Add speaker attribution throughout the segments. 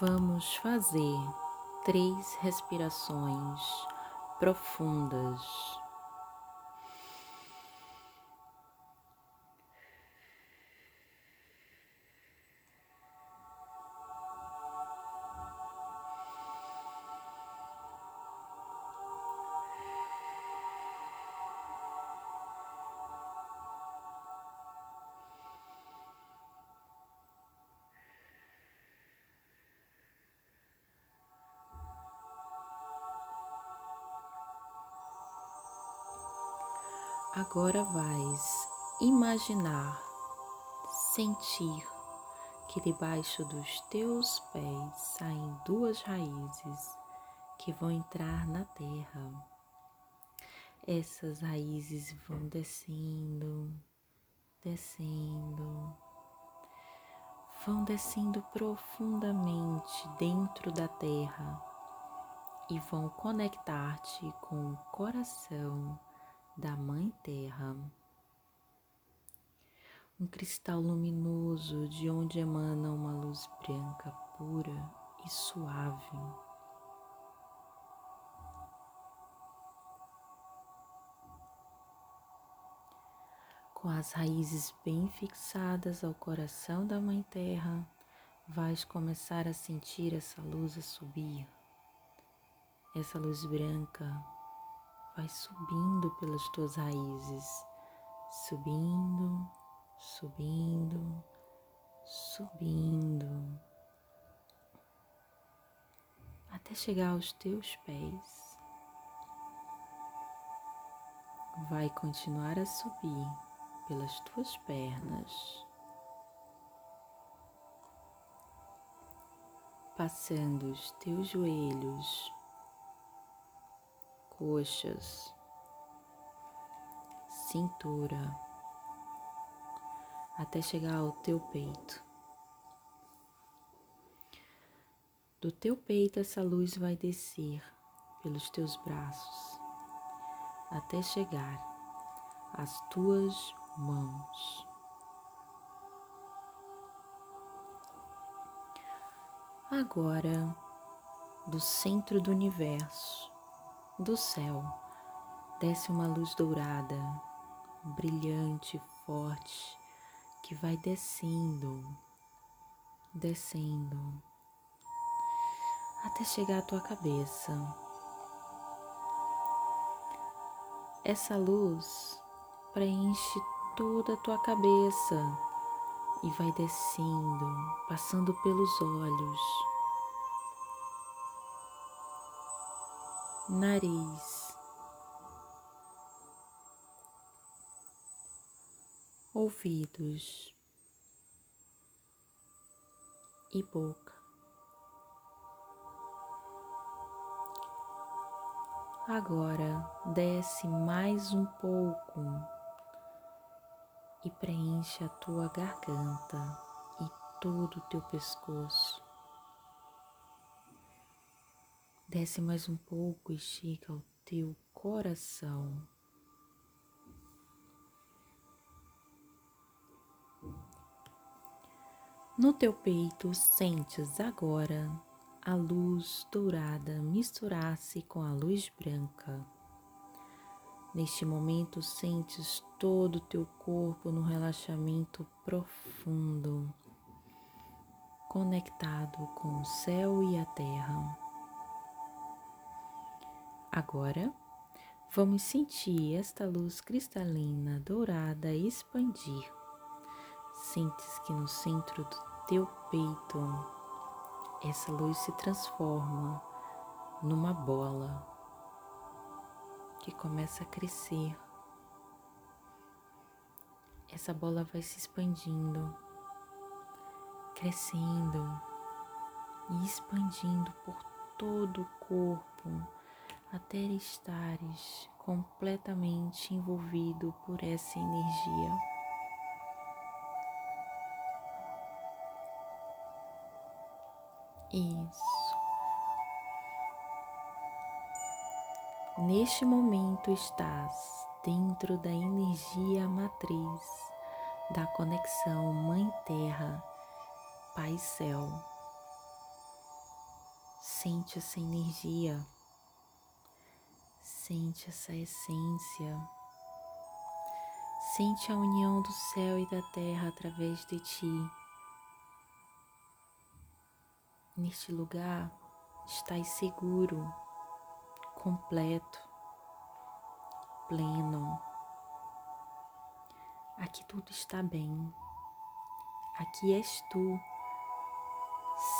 Speaker 1: Vamos fazer três respirações profundas. Agora vais imaginar, sentir que debaixo dos teus pés saem duas raízes que vão entrar na terra. Essas raízes vão descendo, descendo, vão descendo profundamente dentro da terra e vão conectar-te com o coração da Mãe Terra. Um cristal luminoso de onde emana uma luz branca pura e suave. Com as raízes bem fixadas ao coração da Mãe Terra, vais começar a sentir essa luz a subir. Essa luz branca vai subindo pelas tuas raízes, subindo, subindo, subindo, até chegar aos teus pés. Vai continuar a subir pelas tuas pernas, passando os teus joelhos coxas, cintura, até chegar ao teu peito. Do teu peito, essa luz vai descer pelos teus braços até chegar às tuas mãos. Agora, do centro do universo, do céu desce uma luz dourada, brilhante, forte, que vai descendo, descendo, até chegar à tua cabeça. Essa luz preenche toda a tua cabeça e vai descendo, passando pelos olhos nariz, ouvidos e boca. Agora desce mais um pouco e preenche a tua garganta e todo o teu pescoço. Desce mais um pouco e estica o teu coração. No teu peito sentes agora a luz dourada misturar-se com a luz branca. Neste momento sentes todo o teu corpo no relaxamento profundo, conectado com o céu e a terra. Agora, vamos sentir esta luz cristalina dourada expandir. Sentes que no centro do teu peito essa luz se transforma numa bola que começa a crescer. Essa bola vai se expandindo, crescendo e expandindo por todo o corpo até estares completamente envolvido por essa energia. Isso. Neste momento estás dentro da energia matriz da conexão Mãe Terra, Pai Céu. Sente essa energia, sente essa essência, sente a união do céu e da terra através de ti. Neste lugar estás seguro, completo, pleno. Aqui tudo está bem. Aqui és tu.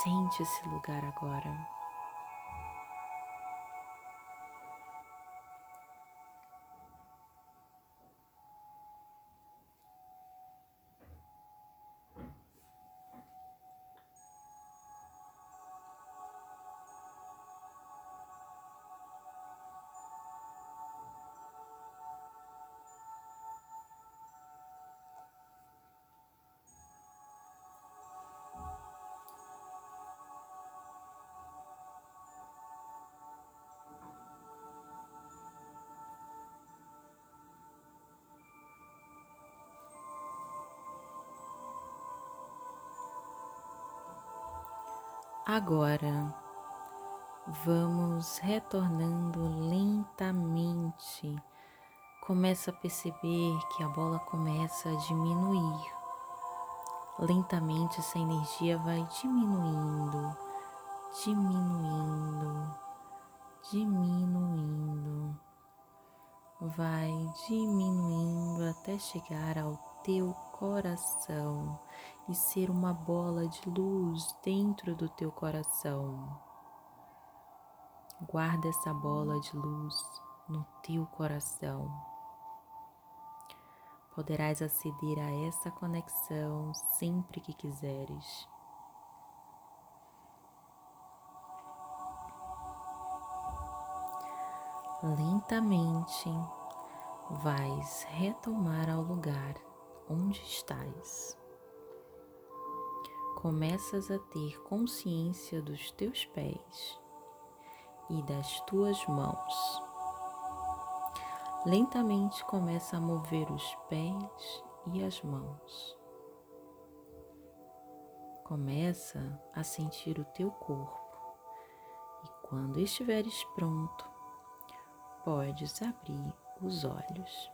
Speaker 1: Sente esse lugar agora. Agora vamos retornando lentamente. Começa a perceber que a bola começa a diminuir. Lentamente essa energia vai diminuindo, diminuindo, diminuindo. Vai diminuindo até chegar ao teu coração e ser uma bola de luz dentro do teu coração. Guarda essa bola de luz no teu coração. Poderás aceder a essa conexão sempre que quiseres. Lentamente vais retomar ao lugar onde estás começas a ter consciência dos teus pés e das tuas mãos. Lentamente começa a mover os pés e as mãos. Começa a sentir o teu corpo e quando estiveres pronto, podes abrir os olhos.